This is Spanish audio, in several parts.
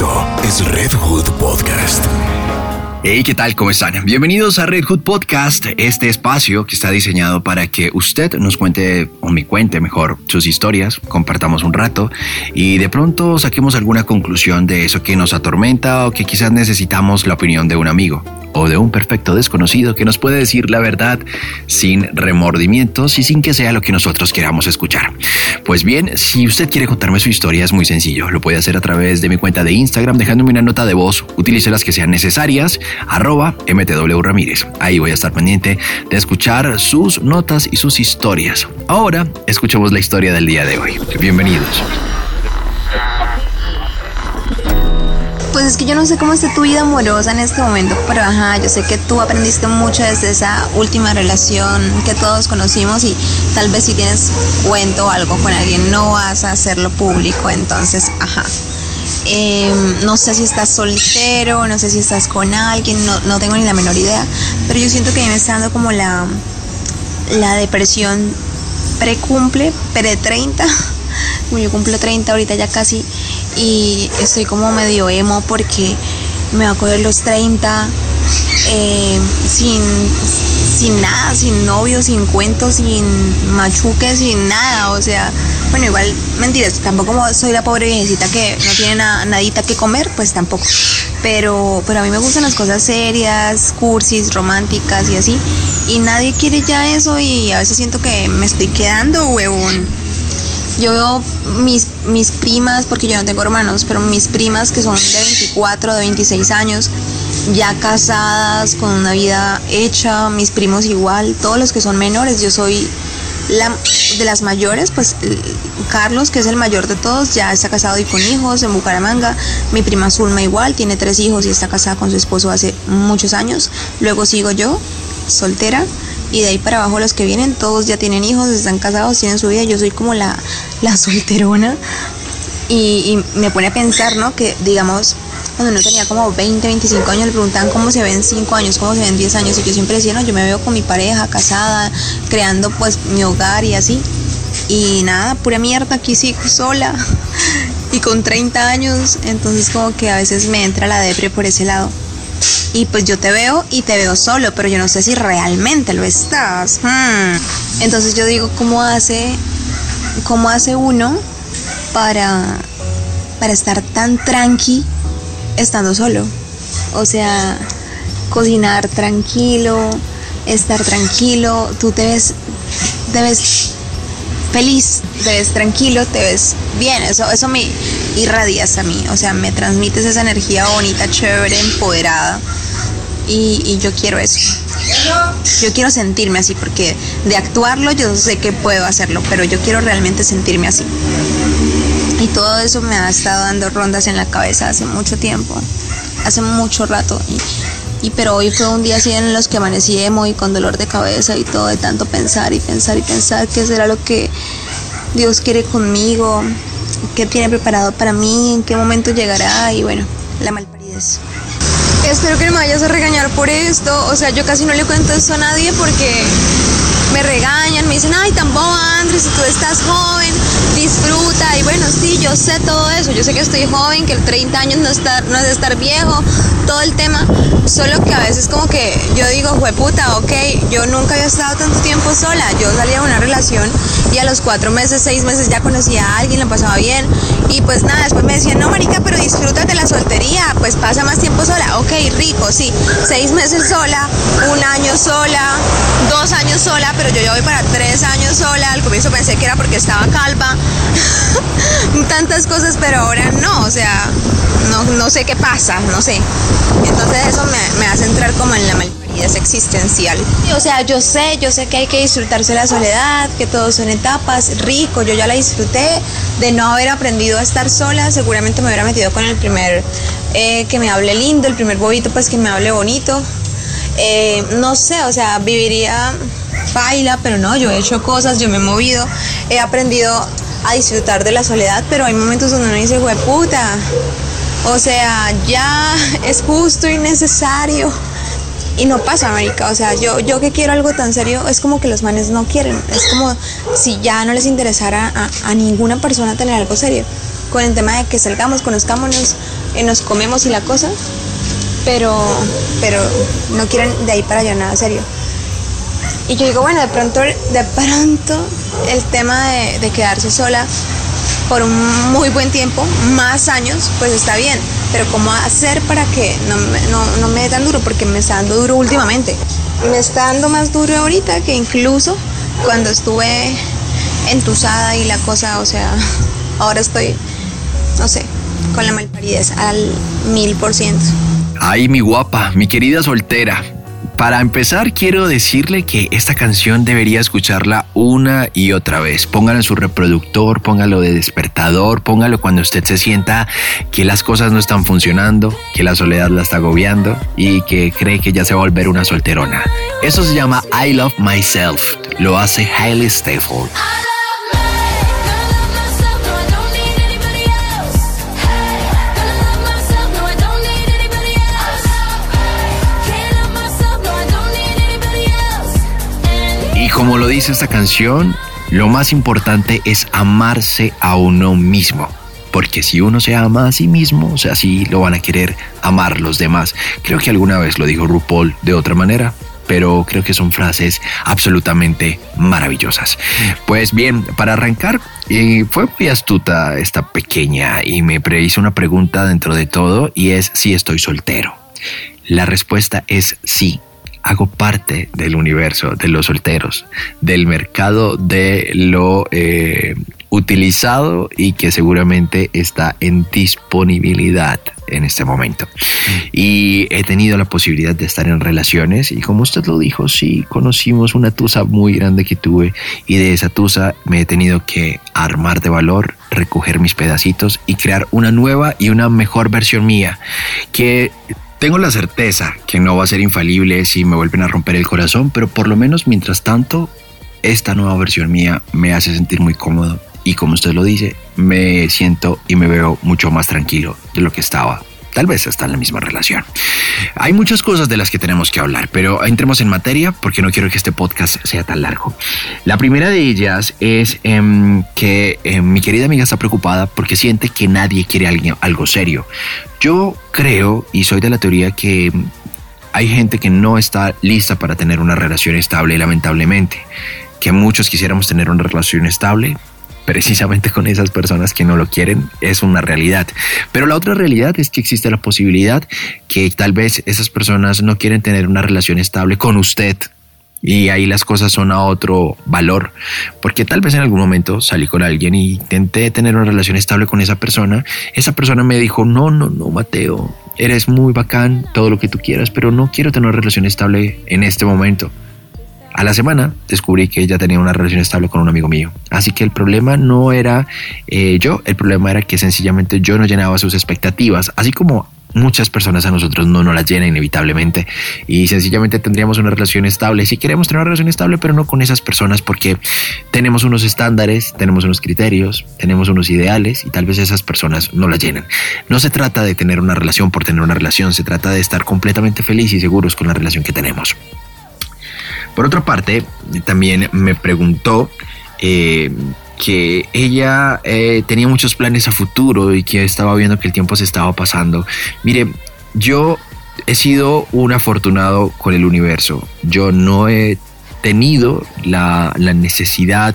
Esto es Red Hood Podcast. Hey, ¿qué tal? ¿Cómo están? Bienvenidos a Red Hood Podcast, este espacio que está diseñado para que usted nos cuente, o me cuente mejor, sus historias, compartamos un rato y de pronto saquemos alguna conclusión de eso que nos atormenta o que quizás necesitamos la opinión de un amigo o de un perfecto desconocido que nos puede decir la verdad sin remordimientos y sin que sea lo que nosotros queramos escuchar. Pues bien, si usted quiere contarme su historia es muy sencillo. Lo puede hacer a través de mi cuenta de Instagram dejándome una nota de voz. Utilice las que sean necesarias. Arroba MTW Ramírez. Ahí voy a estar pendiente de escuchar sus notas y sus historias. Ahora escuchemos la historia del día de hoy. Bienvenidos. Pues es que yo no sé cómo está tu vida amorosa en este momento, pero ajá, yo sé que tú aprendiste mucho desde esa última relación que todos conocimos y tal vez si tienes cuento o algo con alguien no vas a hacerlo público, entonces, ajá. Em, no sé si estás soltero, no sé si estás con alguien, no, no tengo ni la menor idea, pero yo siento que me está dando como la, la depresión precumple, pre-30, como yo cumplo 30 ahorita ya casi y estoy como medio emo porque me va a coger los 30 eh, sin, sin nada, sin novio, sin cuentos, sin machuques, sin nada. O sea, bueno, igual mentiras, tampoco soy la pobre viejecita que no tiene nadita que comer, pues tampoco. Pero, pero a mí me gustan las cosas serias, cursis, románticas y así. Y nadie quiere ya eso y a veces siento que me estoy quedando, huevón. Yo veo mis, mis primas, porque yo no tengo hermanos, pero mis primas que son de 24, de 26 años, ya casadas, con una vida hecha, mis primos igual, todos los que son menores, yo soy la, de las mayores, pues Carlos, que es el mayor de todos, ya está casado y con hijos en Bucaramanga. Mi prima Zulma igual, tiene tres hijos y está casada con su esposo hace muchos años. Luego sigo yo, soltera y de ahí para abajo los que vienen, todos ya tienen hijos, están casados, tienen su vida, yo soy como la, la solterona y, me pone a pensar, ¿no? Que digamos, cuando uno tenía como 20, 25 años, le preguntaban cómo se ven 5 años, cómo se ven 10 años, y yo siempre decía, no, yo me veo con mi pareja, casada, creando pues mi hogar y así. Y nada, pura mierda, aquí sigo sola y con 30 años, entonces como que a veces me entra la depre por ese lado y pues yo te veo y te veo solo, pero yo no sé si realmente lo estás. Hmm. Entonces yo digo, ¿cómo hace, cómo hace uno para, para estar tan tranqui estando solo? O sea, cocinar tranquilo, estar tranquilo, tú te ves, te ves feliz, te ves tranquilo, te ves bien, eso, eso me irradias a mí, o sea, me transmites esa energía bonita, chévere, empoderada y, yo quiero eso. Yo quiero sentirme así porque de actuarlo yo sé que puedo hacerlo, pero yo quiero realmente sentirme así. Y todo eso me ha estado dando rondas en la cabeza hace mucho tiempo, hace mucho rato. Y, pero hoy fue un día así en los que amanecí emo y con dolor de cabeza y todo de tanto pensar y pensar y pensar qué será lo que Dios quiere conmigo, qué tiene preparado para mí, en qué momento llegará y bueno, la malparidez. Espero que no me vayas a regañar por esto. O sea, yo casi no le cuento esto a nadie porque me regañan, me dicen, ay, tan boba, Andrés, tú estás joven, disfruta. Y bueno, sí, yo sé todo eso. Yo sé que estoy joven, que el 30 años no, está, no es de estar viejo, todo el tema. Solo que a veces como que yo digo, puta, ok, yo nunca había estado tanto tiempo sola. Yo salía de una relación y a los cuatro meses, seis meses ya conocía a alguien, lo pasaba bien. Y pues nada, después me decían, no, marica, pero disfrútate la soltería, pues pasa más tiempo sola. Ok, rico, sí. Seis meses sola, un año sola, dos años sola, pero yo ya voy para tres años sola. Al comienzo pensé que era porque estaba calva. Tantas cosas, pero ahora no, o sea, no, no sé qué pasa, no sé. Entonces eso me, hace entrar como en la malparidez existencial. O sea, yo sé, yo sé que hay que disfrutarse la soledad, que todos son etapas, rico, yo ya la disfruté, de no haber aprendido a estar sola, seguramente me hubiera metido con el primer eh, que me hable lindo, el primer bobito pues que me hable bonito. Eh, no sé, o sea, viviría baila, pero no, yo he hecho cosas, yo me he movido, he aprendido a disfrutar de la soledad, pero hay momentos donde uno dice, puta, o sea, ya es justo y necesario. Y no pasa, América. O sea, yo, yo que quiero algo tan serio, es como que los manes no quieren. Es como si ya no les interesara a, ninguna persona tener algo serio. con el tema de que salgamos, conozcámonos, y nos comemos y la cosa, pero, pero no quieren de ahí para allá nada serio. Y yo digo, bueno, de pronto, de pronto el tema de, quedarse sola por un muy buen tiempo, más años, pues está bien. Pero ¿cómo hacer para que no, no, no me dé tan duro? Porque me está dando duro últimamente. Me está dando más duro ahorita que incluso cuando estuve entusada y la cosa, o sea, ahora estoy, no sé, con la malparidez al mil por ciento. Ay, mi guapa, mi querida soltera. Para empezar, quiero decirle que esta canción debería escucharla una y otra vez. Póngalo en su reproductor, póngalo de despertador, póngalo cuando usted se sienta que las cosas no están funcionando, que la soledad la está agobiando y que cree que ya se va a volver una solterona. Eso se llama I Love Myself. Lo hace Hailey Stafford. Como lo dice esta canción, lo más importante es amarse a uno mismo. Porque si uno se ama a sí mismo, o sea, así lo van a querer amar los demás. Creo que alguna vez lo dijo RuPaul de otra manera, pero creo que son frases absolutamente maravillosas. Pues bien, para arrancar, eh, fue muy astuta esta pequeña y me hizo una pregunta dentro de todo y es si estoy soltero. La respuesta es sí hago parte del universo de los solteros, del mercado de lo eh, utilizado y que seguramente está en disponibilidad en este momento. Y he tenido la posibilidad de estar en relaciones y como usted lo dijo, sí, conocimos una tusa muy grande que tuve y de esa tusa me he tenido que armar de valor, recoger mis pedacitos y crear una nueva y una mejor versión mía que tengo la certeza que no va a ser infalible si me vuelven a romper el corazón, pero por lo menos mientras tanto, esta nueva versión mía me hace sentir muy cómodo. Y como usted lo dice, me siento y me veo mucho más tranquilo de lo que estaba tal vez hasta en la misma relación. Hay muchas cosas de las que tenemos que hablar, pero entremos en materia porque no quiero que este podcast sea tan largo. La primera de ellas es em, que em, mi querida amiga está preocupada porque siente que nadie quiere algo serio. Yo creo y soy de la teoría que hay gente que no está lista para tener una relación estable, lamentablemente. Que muchos quisiéramos tener una relación estable, precisamente con esas personas que no lo quieren es una realidad. Pero la otra realidad es que existe la posibilidad que tal vez esas personas no quieren tener una relación estable con usted. Y ahí las cosas son a otro valor, porque tal vez en algún momento salí con alguien y intenté tener una relación estable con esa persona. Esa persona me dijo, no, no, no, Mateo, eres muy bacán, todo lo que tú quieras, pero no quiero tener una relación estable en este momento. A la semana descubrí que ella tenía una relación estable con un amigo mío. Así que el problema no era eh, yo, el problema era que sencillamente yo no llenaba sus expectativas, así como muchas personas a nosotros no nos las llenan inevitablemente y sencillamente tendríamos una relación estable. Si queremos tener una relación estable, pero no con esas personas porque tenemos unos estándares, tenemos unos criterios, tenemos unos ideales y tal vez esas personas no las llenan. No se trata de tener una relación por tener una relación, se trata de estar completamente felices y seguros con la relación que tenemos. Por otra parte, también me preguntó eh, que ella eh, tenía muchos planes a futuro y que estaba viendo que el tiempo se estaba pasando. Mire, yo he sido un afortunado con el universo. Yo no he tenido la, necesidad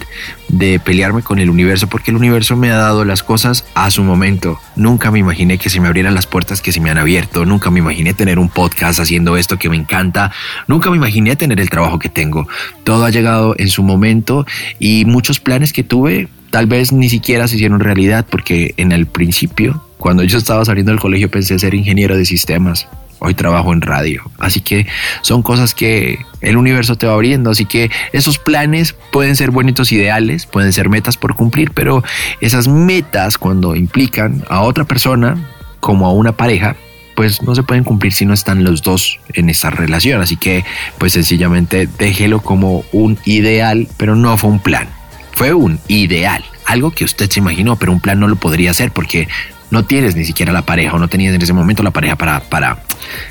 de pelearme con el universo porque el universo me ha dado las cosas a su momento. Nunca me imaginé que se me abrieran las puertas que se me han abierto. Nunca me imaginé tener un podcast haciendo esto que me encanta. Nunca me imaginé tener el trabajo que tengo. Todo ha llegado en su momento y muchos planes que tuve tal vez ni siquiera se hicieron realidad porque en el principio, cuando yo estaba saliendo del colegio pensé ser ingeniero de sistemas hoy trabajo en radio. Así que son cosas que el universo te va abriendo. Así que esos planes pueden ser bonitos ideales, pueden ser metas por cumplir, pero esas metas cuando implican a otra persona como a una pareja, pues no se pueden cumplir si no están los dos en esa relación. Así que pues sencillamente déjelo como un ideal, pero no fue un plan. Fue un ideal, algo que usted se imaginó, pero un plan no lo podría hacer porque no tienes ni siquiera la pareja o no tenías en ese momento la pareja para, para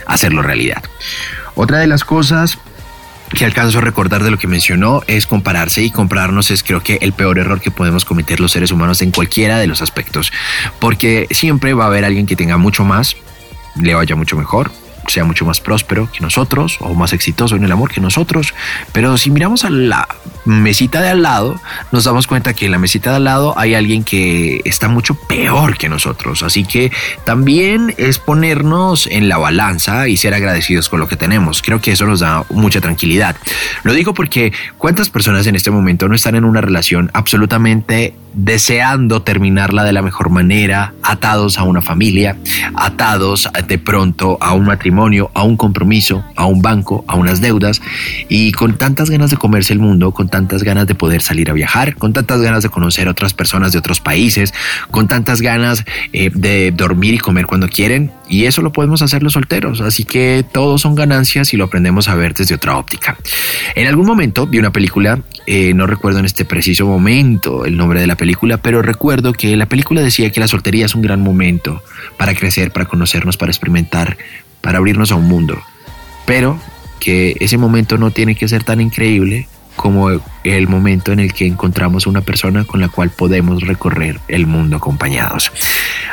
hacerlo realidad. Otra de las cosas que alcanzo a recordar de lo que mencionó es compararse y compararnos es creo que el peor error que podemos cometer los seres humanos en cualquiera de los aspectos, porque siempre va a haber alguien que tenga mucho más, le vaya mucho mejor, sea mucho más próspero que nosotros o más exitoso en el amor que nosotros. Pero si miramos a la mesita de al lado, nos damos cuenta que en la mesita de al lado hay alguien que está mucho peor que nosotros. Así que también es ponernos en la balanza y ser agradecidos con lo que tenemos. Creo que eso nos da mucha tranquilidad. Lo digo porque cuántas personas en este momento no están en una relación absolutamente deseando terminarla de la mejor manera, atados a una familia, atados de pronto a un matrimonio, a un compromiso, a un banco, a unas deudas y con tantas ganas de comerse el mundo, con tantas ganas de poder salir a viajar, con tantas ganas de conocer otras personas de otros países, con tantas ganas eh, de dormir y comer cuando quieren y eso lo podemos hacer los solteros, así que todos son ganancias y lo aprendemos a ver desde otra óptica. En algún momento vi una película, eh, no recuerdo en este preciso momento el nombre de la película, pero recuerdo que la película decía que la soltería es un gran momento para crecer, para conocernos, para experimentar, para abrirnos a un mundo, pero que ese momento no tiene que ser tan increíble como el momento en el que encontramos una persona con la cual podemos recorrer el mundo acompañados.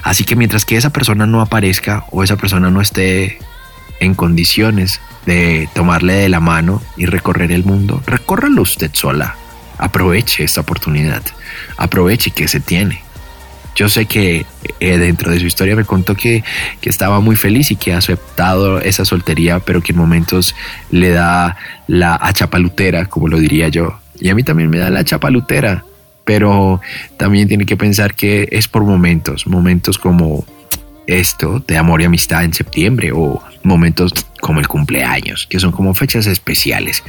Así que mientras que esa persona no aparezca o esa persona no esté en condiciones de tomarle de la mano y recorrer el mundo, recórralo usted sola. Aproveche esta oportunidad. Aproveche que se tiene. Yo sé que eh, dentro de su historia me contó que, que, estaba muy feliz y que ha aceptado esa soltería, pero que en momentos le da la achapalutera, como lo diría yo. Y a mí también me da la achapalutera, pero también tiene que pensar que es por momentos, momentos como esto de amor y amistad en septiembre o momentos como el cumpleaños, que son como fechas especiales,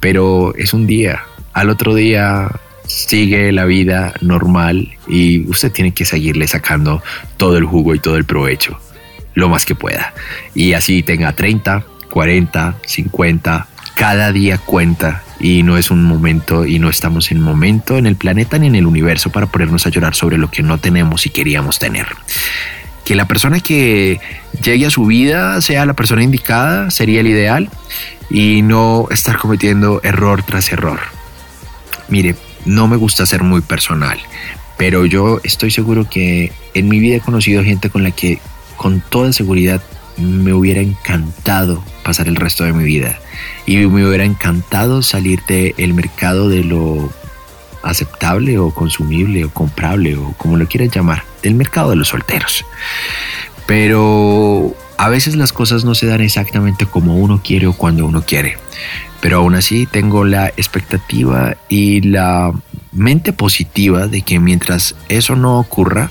pero es un día. Al otro día sigue la vida normal y usted tiene que seguirle sacando todo el jugo y todo el provecho lo más que pueda. Y así tenga 30, 40, 50, cada día cuenta y no es un momento y no estamos en momento en el planeta ni en el universo para ponernos a llorar sobre lo que no tenemos y queríamos tener. Que la persona que llegue a su vida sea la persona indicada sería el ideal y no estar cometiendo error tras error. Mire, no me gusta ser muy personal, pero yo estoy seguro que en mi vida he conocido gente con la que con toda seguridad me hubiera encantado pasar el resto de mi vida y me hubiera encantado salir del mercado de lo aceptable o consumible o comprable o como lo quieras llamar, del mercado de los solteros. Pero a veces las cosas no se dan exactamente como uno quiere o cuando uno quiere. Pero aún así tengo la expectativa y la mente positiva de que mientras eso no ocurra,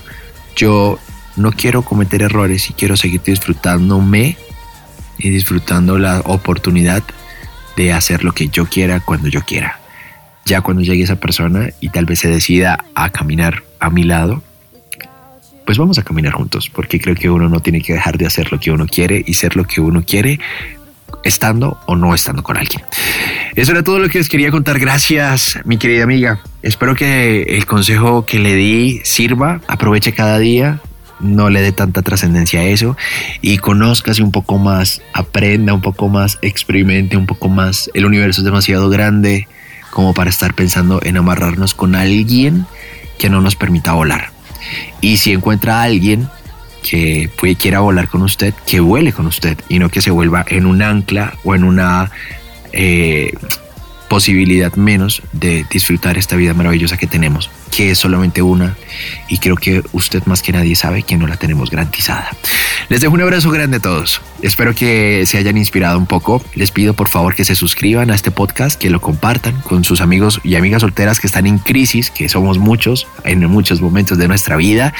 yo no quiero cometer errores y quiero seguir disfrutándome y disfrutando la oportunidad de hacer lo que yo quiera cuando yo quiera. Ya cuando llegue esa persona y tal vez se decida a caminar a mi lado, pues vamos a caminar juntos, porque creo que uno no tiene que dejar de hacer lo que uno quiere y ser lo que uno quiere estando o no estando con alguien. Eso era todo lo que les quería contar. Gracias, mi querida amiga. Espero que el consejo que le di sirva. Aproveche cada día. No le dé tanta trascendencia a eso y conózcase un poco más, aprenda un poco más, experimente un poco más. El universo es demasiado grande como para estar pensando en amarrarnos con alguien que no nos permita volar. Y si encuentra a alguien que puede, quiera volar con usted, que vuele con usted y no que se vuelva en un ancla o en una eh, posibilidad menos de disfrutar esta vida maravillosa que tenemos, que es solamente una y creo que usted más que nadie sabe que no la tenemos garantizada. Les dejo un abrazo grande a todos. Espero que se hayan inspirado un poco. Les pido por favor que se suscriban a este podcast, que lo compartan con sus amigos y amigas solteras que están en crisis, que somos muchos en muchos momentos de nuestra vida,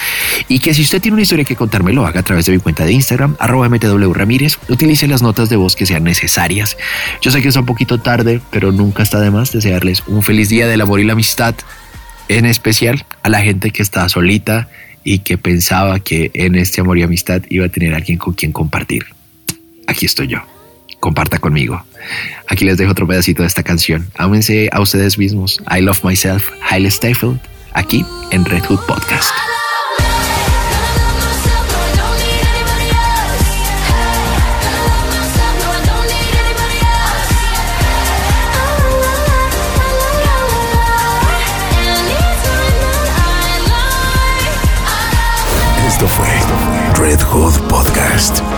y que si usted tiene una historia que contarme, lo haga a través de mi cuenta de Instagram, arroba mtw ramírez. Utilice las notas de voz que sean necesarias. Yo sé que es un poquito tarde, pero nunca está de más desearles un feliz día del amor y la amistad, en especial a la gente que está solita y que pensaba que en este amor y amistad iba a tener alguien con quien compartir. Aquí estoy yo. Comparta conmigo. Aquí les dejo otro pedacito de esta canción. Ámense a ustedes mismos. I love myself. Hailey Steinfeld. Aquí en Red Hood Podcast. Red Hood Podcast.